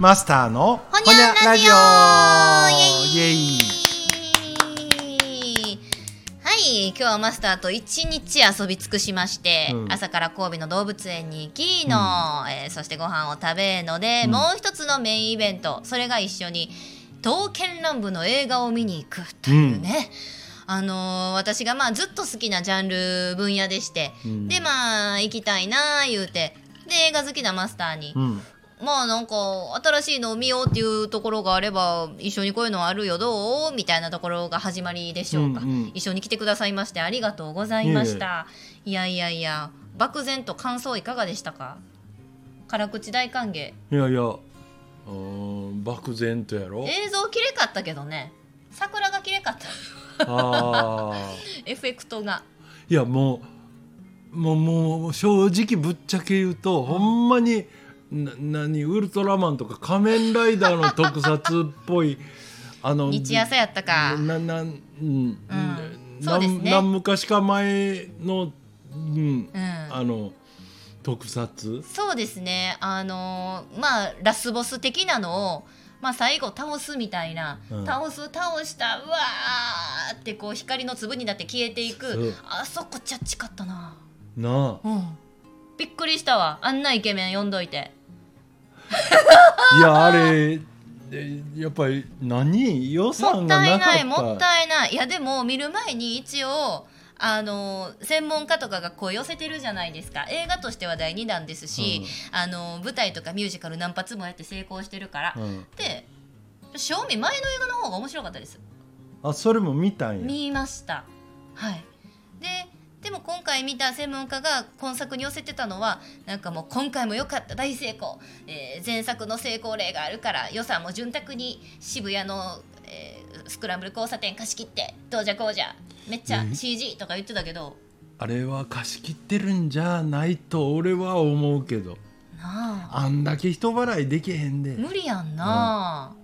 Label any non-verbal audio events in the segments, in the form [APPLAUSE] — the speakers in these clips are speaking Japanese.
マスターのほにゃラジオイエイ。はい今日はマスターと一日遊び尽くしまして、うん。朝から神戸の動物園に行きの、えーそしてご飯を食べので、うん。もう一つのメインイベント。それが一緒に刀剣乱舞の映画を見に行くというね、あのー私がまあずっと好きなジャンル分野でして、うん。でまあ行きたいなあ言うてで映画好きなマスターに、うんまあなんか新しいのを見ようっていうところがあれば一緒にこういうのあるよどうみたいなところが始まりでしょうか、うんうん。一緒に来てくださいましてありがとうございました。いやいやいや漠然と感想いかがでしたか？辛口大歓迎。いやいやうーん漠然とやろ。映像綺麗かったけどね。桜が綺麗かった。[LAUGHS] エフェクトが。いやもうもうもう正直ぶっちゃけ言うと、ほんまにな何ウルトラマンとか仮面ライダーの特撮っぽい [LAUGHS] あの日朝やったか。ななうん、うん。そうですね。何何昔か前の、うんうん。あの特撮？そうですね。あのーまあラスボス的なのをまあ最後倒すみたいな、うん。倒す倒したうわーってこう光の粒になって消えていく。あそこちゃっちかったな。なあ。うん。びっくりしたわ。あんなイケメン呼んどいて [LAUGHS] いやあれえやっぱり何？予も算ったいがなかった。ないもったいない。いやでも見る前に一応あの専門家とかが声寄せてるじゃないですか。映画としては第2弾ですし、あの舞台とかミュージカル何発もやって成功してるから、うん。で正味前の映画の方が面白かったです。あそれも見たんや。見ました。はい。ででも今回見た専門家が今作に寄せてたのはなんかもう今回も良かった大成功、えー前作の成功例があるから予算も潤沢に渋谷の、えースクランブル交差点貸し切ってどうじゃこうじゃめっちゃえ CG とか言ってたけど。あれは貸し切ってるんじゃないと俺は思うけど。なあ。あんだけ人払いできへんで、無理やんな、ねえ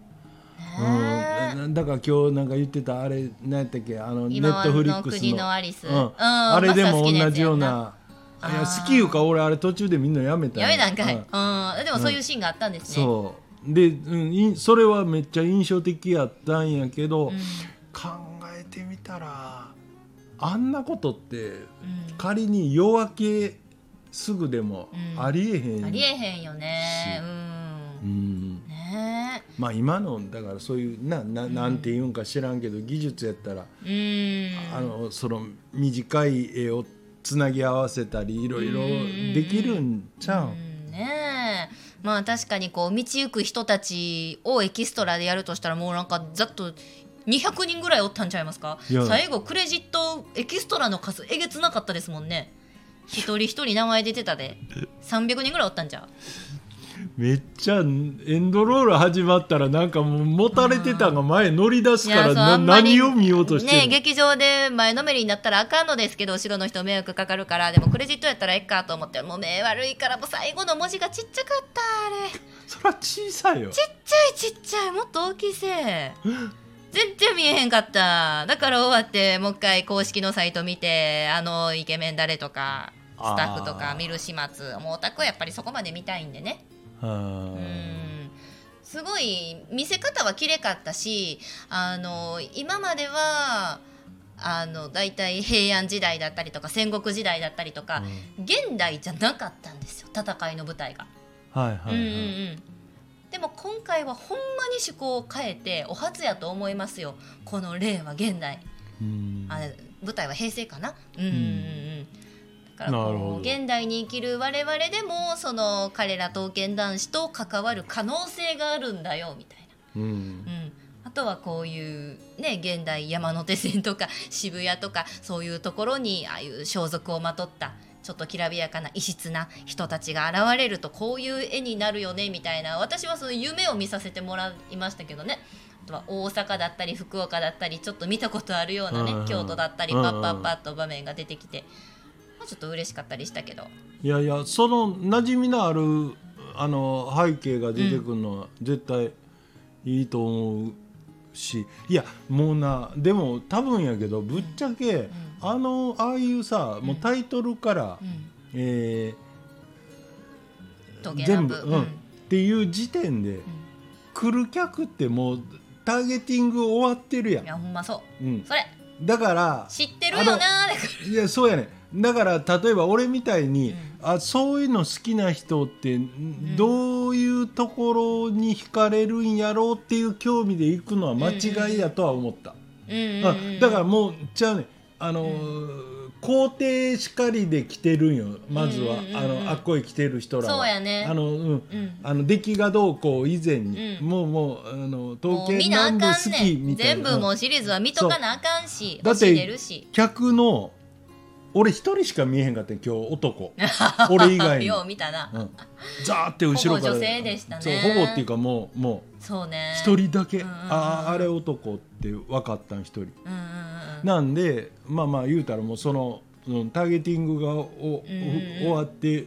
うん、だから今日なんか言ってたあれ何やったっけ？あのネットフリッのクス国ののアリス、うん。あれでも同じようマなや好きいうか俺あれ途中でみんなやめたや。めなんかい、ううん。でもそういうシーンがあったんですね、そう。で、うんい、それはめっちゃ印象的やったんやけど、うん。考えてみたらあんなことってうん。仮に夜明けすぐでもうん。ありえへん、ありえへんよね。う。うん。んね。まあ今のだからそういうなななんて言うんか知らんけど技術やったら。あのその短い絵をつなぎ合わせたりいろいろできるんちゃう、うん。ねえ。まあ確かにこう道行く人たちをエキストラでやるとしたらもうなんかざっと200人ぐらいおったんちゃいますか？最後クレジットエキストラの数えげつなかったですもんね。一人一人名前出てたで。300人ぐらいおったんじゃめっちゃエンドロール始まったらなんかもう持たれてたんが前乗り出すから何を見ようとしてるね劇場で前のめりになったらあかんのですけど後ろの人迷惑かかるから。でもクレジットやったらええかと思ってもう目悪いからもう最後の文字がちっちゃかったあれ。そりゃ小さいよ。ちっちゃいちっちゃいもっと大きいせえ全然見えへんかった。だから終わってもう一回公式のサイト見てあのイケメン誰とかスタッフとか見る始末。もうオタクはやっぱりそこまで見たいんでね。はうん。すごい見せ方は綺麗かったしあの今まではあの大体平安時代だったりとか戦国時代だったりとか、現代じゃなかったんですよ戦いの舞台が。はいはいはい、うんうんうん。でも今回はほんまに趣向を変えてお初やと思いますよ。この令和現代。うん。あ舞台は平成かな？うんから現代に生きる我々でもその彼ら刀剣男子と関わる可能性があるんだよみたいうん。な、うん、あとはこういうね現代山手線とか渋谷とかそういうところにああいう装束をまとったちょっときらびやかな異質な人たちが現れるとこういう絵になるよねみたいな私はその夢を見させてもらいましたけどね。あとは大阪だったり福岡だったりちょっと見たことあるようなね、京都だったりパッパッパッと場面が出てきて、まあ、ちょっと嬉しかったりしたけど。いやいやその馴染みのあるあの背景が出てくるのは絶対いいと思うし。いやもうなでも多分やけどぶっちゃけ、あのああいうさもうタイトルから、うん。えー全部、うん。っていう時点で、来る客ってもうターゲティング終わってるやん、いやほんまそう。うん、それ。だから知ってるよなーでいやそうやねんだから例えば俺みたいに、うん。あそういうの好きな人ってどういうところに惹かれるんやろうっていう興味で行くのは間違いやとは思った、あだからもうちゃうねん。あのー肯定しかりで来てるんよまずは、あのあっこへ来てる人らは。そうやね。あの、うん。うん。あの出来がどうこう以前に、うん。もうもうあのも統計なんねん。きみたいな。全部もうシリーズは見とかなあかんしだって客の俺一人しか見えへんかったん今日男。俺以外に、[LAUGHS] よう見たな。うん、ザーって後ろから。ほぼ女性でしたね。そうほぼっていうかもうもそうね。う一人だけ、うんうんうん。あああれ男って分かったん一人。うんうんうん。なんでまあまあ言うたらもうその、うん、ターゲティングがお、うんうん終わって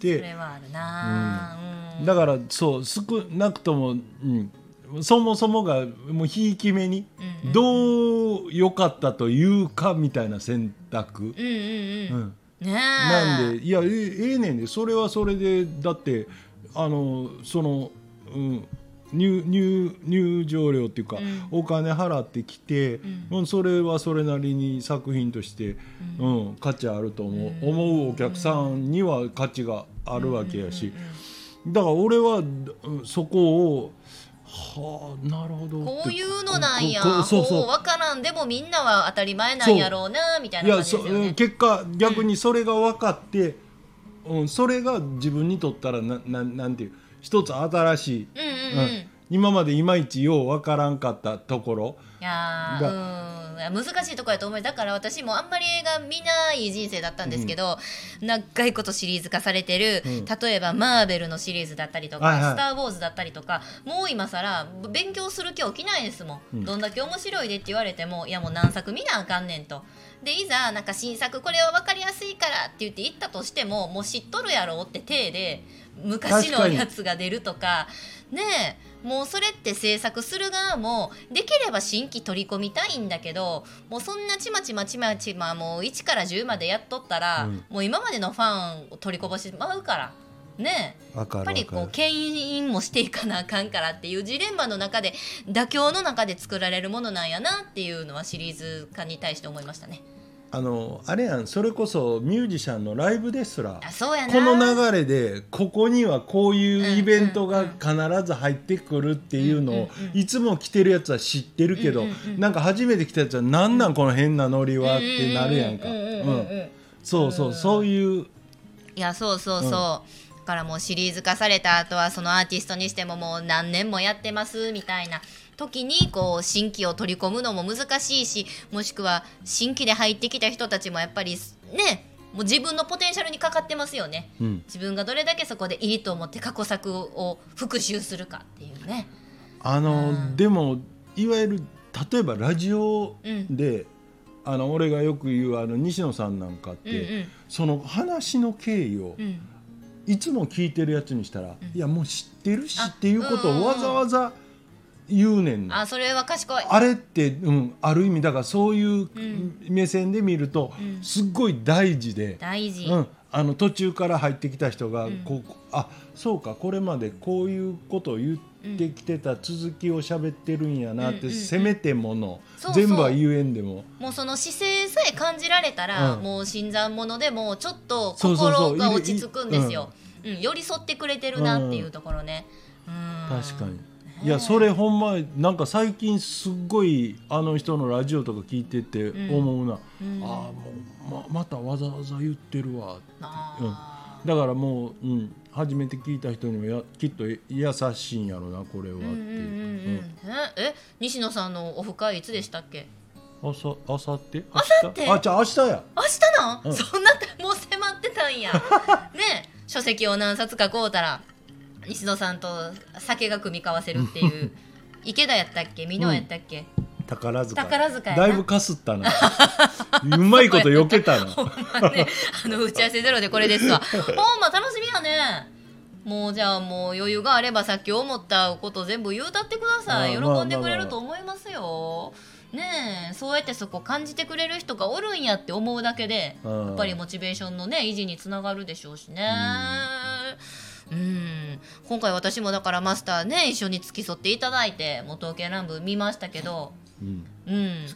それてはあるなうん。だからそう少なくとも、うん、そもそもがもうひいき目にうんうん。どう良かったというかみたいな選択、うんうんううん。ん、ねえ。なんでいやえええねんでそれはそれでだってあのその、うん、入入入場料っていうか、うん。お金払ってきて、うん。うんそれはそれなりに作品として、うん。価値あると思う,、うん。思うお客さんには価値があるわけやし、うんうんうん。だから俺はうんそこをはあなるほど。こういうのなんや。そうそう。分からん。でもみんなは当たり前なんやろうなみたいな感じですよね。結果逆にそれが分かって、うんそれが自分にとったらなななんていう一つ新しい、うんうんうん。うん今までいまいちよう分からんかったところい難しいところやと思う。だから私もあんまり映画見ない人生だったんですけど、長いことシリーズ化されてる、うん。例えばマーベルのシリーズだったりとか「はいはい。スター・ウォーズ」だったりとかもう今更勉強する気起きないですもん、うん。どんだけ面白いでって言われてもいやもう何作見なあかんねんと。でいざなんか新作これは分かりやすいからって言って言ったとしてももう知っとるやろって体で昔のやつが出るとかねえもうそれって制作する側もできれば新規取り込みたいんだけどもうそんなちまちまちまちまもう1から10までやっとったら、うん。もう今までのファンを取りこぼしてまうから。ねやっぱりこう牽引もしていかなあかんからっていうジレンマの中で妥協の中で作られるものなんやなっていうのはシリーズ化に対して思いましたね。あのあれやんそれこそミュージシャンのライブですらあそうやな。この流れでここにはこういうイベントが必ず入ってくるっていうのをいつも来てるやつは知ってるけどうんうんうんなんか初めて来たやつは何なんこの変なノリはってなるやんか。うんそうそうそういう。いやそうそうそう、だからもうシリーズ化された後はそのアーティストにしてももう何年もやってますみたいな時にこう新規を取り込むのも難しいしもしくは新規で入ってきた人たちもやっぱりねもう自分のポテンシャルにかかってますよね。うん。自分がどれだけそこでいいと思って過去作を復習するかっていうね。あの、うん。でもいわゆる例えばラジオで、あの俺がよく言うあの西野さんなんかって、うんうん。その話の経緯をうん。いつも聞いてるやつにしたら、ん。いやもう知ってるしあっていうことをわざわざ言うねんな。あそれは賢い。あれって、うん、ある意味だからそういううん。目線で見ると、うん。すっごい大事で、大事、うん、あの途中から入ってきた人がうん。こう、あそうかこれまでこういうことを言ってきてた続きを喋ってるんやなって、うんうんうん。せめてもの全部は言えんでも。もうその姿勢さえ感じられたら、うん。もう新参者でもちょっと心が落ち着くんですよ。うん、寄り添ってくれてるなっていうところね。うん、確かに。いやそれほんまなんか最近すっごいあの人のラジオとか聞いてて思うな、うん。ああもうままたわざわざ言ってるわあだからもう、うん、初めて聞いた人にもやきっと優しいんやろなこれはってええ西野さんのオフ会いつでしたっけ？うん、あさあさって？あさってあじゃあ明日や。明日なん、うん。そんなもう迫ってたんや。[LAUGHS] ねえ。書籍を何冊か買うたら西野さんと酒が組み交わせるっていう。[LAUGHS] 池田やったっけ？美濃やったっけ、宝塚。宝塚やな。だいぶかすったな。うまいこと避けたな [LAUGHS] ほんまね、あの打ち合わせゼロでこれですわ。[LAUGHS] ほんま楽しみやね。もうじゃあもう余裕があればさっき思ったこと全部言うたってください。喜んでくれると思いますよ。ねえ。そうやってそこ感じてくれる人がおるんやって思うだけでうんやっぱりモチベーションのね維持につながるでしょうしね。うん今回私もだからマスターね一緒に付き添っていただいてもう刀剣乱舞見ましたけど。うん。うん、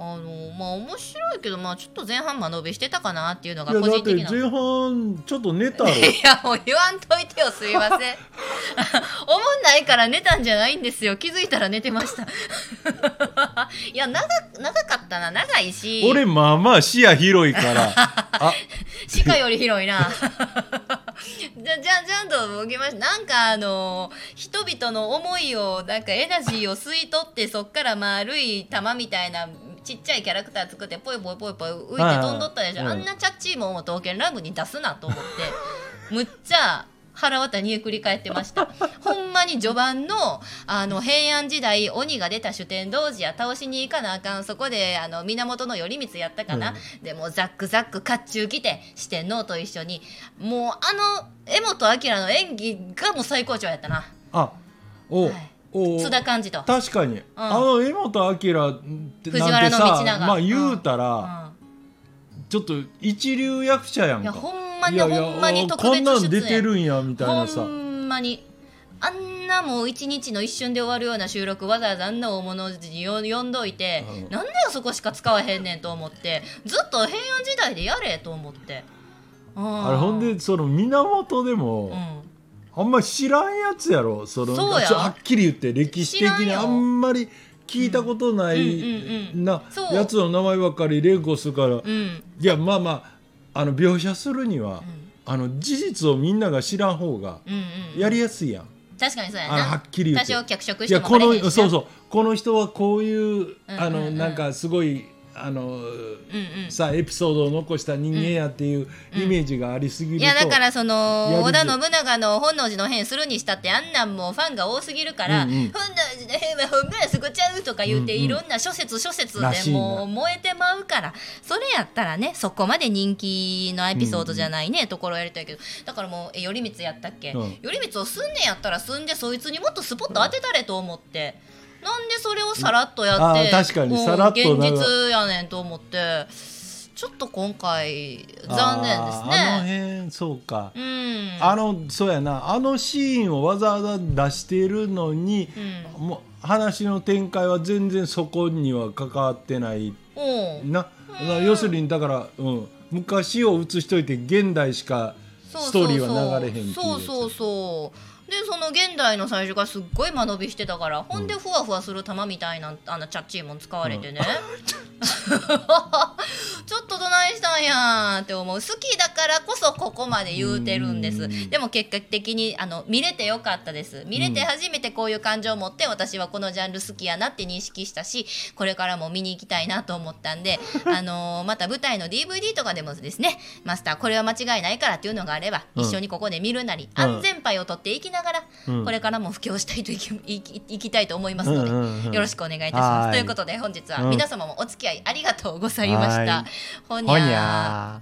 あのまあ面白いけどまあちょっと前半間延びしてたかなっていうのがいやだって個人的な前半ちょっと寝たろ。[LAUGHS] いやもう言わんといてよすいません。[LAUGHS] おもんないから寝たんじゃないんですよ。気づいたら寝てました。[LAUGHS] いや長長かったな。長いし。俺まあまあ視野広いから。あ。鹿より広いなじゃじゃんじゃんと向きました。なんかあの人々の思いをなんかエナジーを吸い取ってそっから丸い玉みたいなちっちゃいキャラクター作ってポイポイポイポイ浮いて飛んどったでしょ、あんなチャッチーもんを刀剣乱舞に出すなと思って。むっちゃ腹渡に繰り返ってました。[LAUGHS] ほんまに序盤のあの平安時代鬼が出た主天童子や倒しに行かなあかん。そこであの源頼光やったかな、でもザックザック甲冑着て四天王と一緒に。もうあの柄本明の演技がもう最高潮やったな。あお、はい。お津田寛治と。確かに、あの柄本明って藤原道さ長。まあ言うたうら、ん。ちょっと一流役者やんか。いやほんまにほんまに特こんなん別出演。出てるんやみたいなさ。ほんまに。あんなもう一日の一瞬で終わるような収録わざわざあんな大物に呼んどいて、うん。なんでよそこしか使わへんねんと思って。ずっと平安時代でやれと思って。ああれほんでその源でも、うん。あんまり知らんやつやろ。そのそうや。はっきり言って歴史的にあんまり聞いたことない、なやつの名前ばっかり連呼するから、いうん。やまあまああの描写するには、あの事実をみんなが知らん方がやりやすいやん。確かにそうやあのはなっきり言って。多少脚色してもこバレへんしな。のそうそう。この人はこういう、あのなんかすごいあの、うんうん。さエピソードを残した人間やっていうイメージがありすぎると、いやだからそやのる織田信長の本能寺の変するにしたってあんなんもうファンが多すぎるから、うんうん。本能寺の変はほんまやそこちゃうとか言うて、うんうん。いろんな諸説諸説でもう燃えてまうからそれやったらねそこまで人気のエピソードじゃないね、ところやりたいけどだからもうえ頼光やったっけ、うん。頼光をすんねやったらすんでそいつにもっとスポット当てたれと思って。なんでそれをさらっとやって、あー確かにもうさらっと現実やねんと思ってちょっと今回残念ですね。あの辺そうか、うん、あのそうやな。あのシーンをわざわざ出しているのに、うもう話の展開は全然そこには関わってないおうな、要するにだから、うん、昔を映しといて現代しかストーリーは流れへんっていうそうそうそうでその現代の最初がすっごい間延びしてたから、ほんでふわふわする玉みたいなあのチャッチーもん使われてね、[LAUGHS] ちょっとどないしたんやんって思う。好きだからこそここまで言うてるんです。うん。でも結果的にあの見れてよかったです。見れて初めてこういう感情を持って私はこのジャンル好きやなって認識したしこれからも見に行きたいなと思ったんで [LAUGHS] あのまた舞台の DVD とかでもですねマスターこれは間違いないからっていうのがあれば、うん。一緒にここで見るなりうん安全牌を取っていきながら、うんこれからも布教したいといきいきいきたいと思いますので、うんうんうんよろしくお願いいたします。はい。ということで本日はうん。皆様もお付き合いありがとうございました。はい。ほにゃ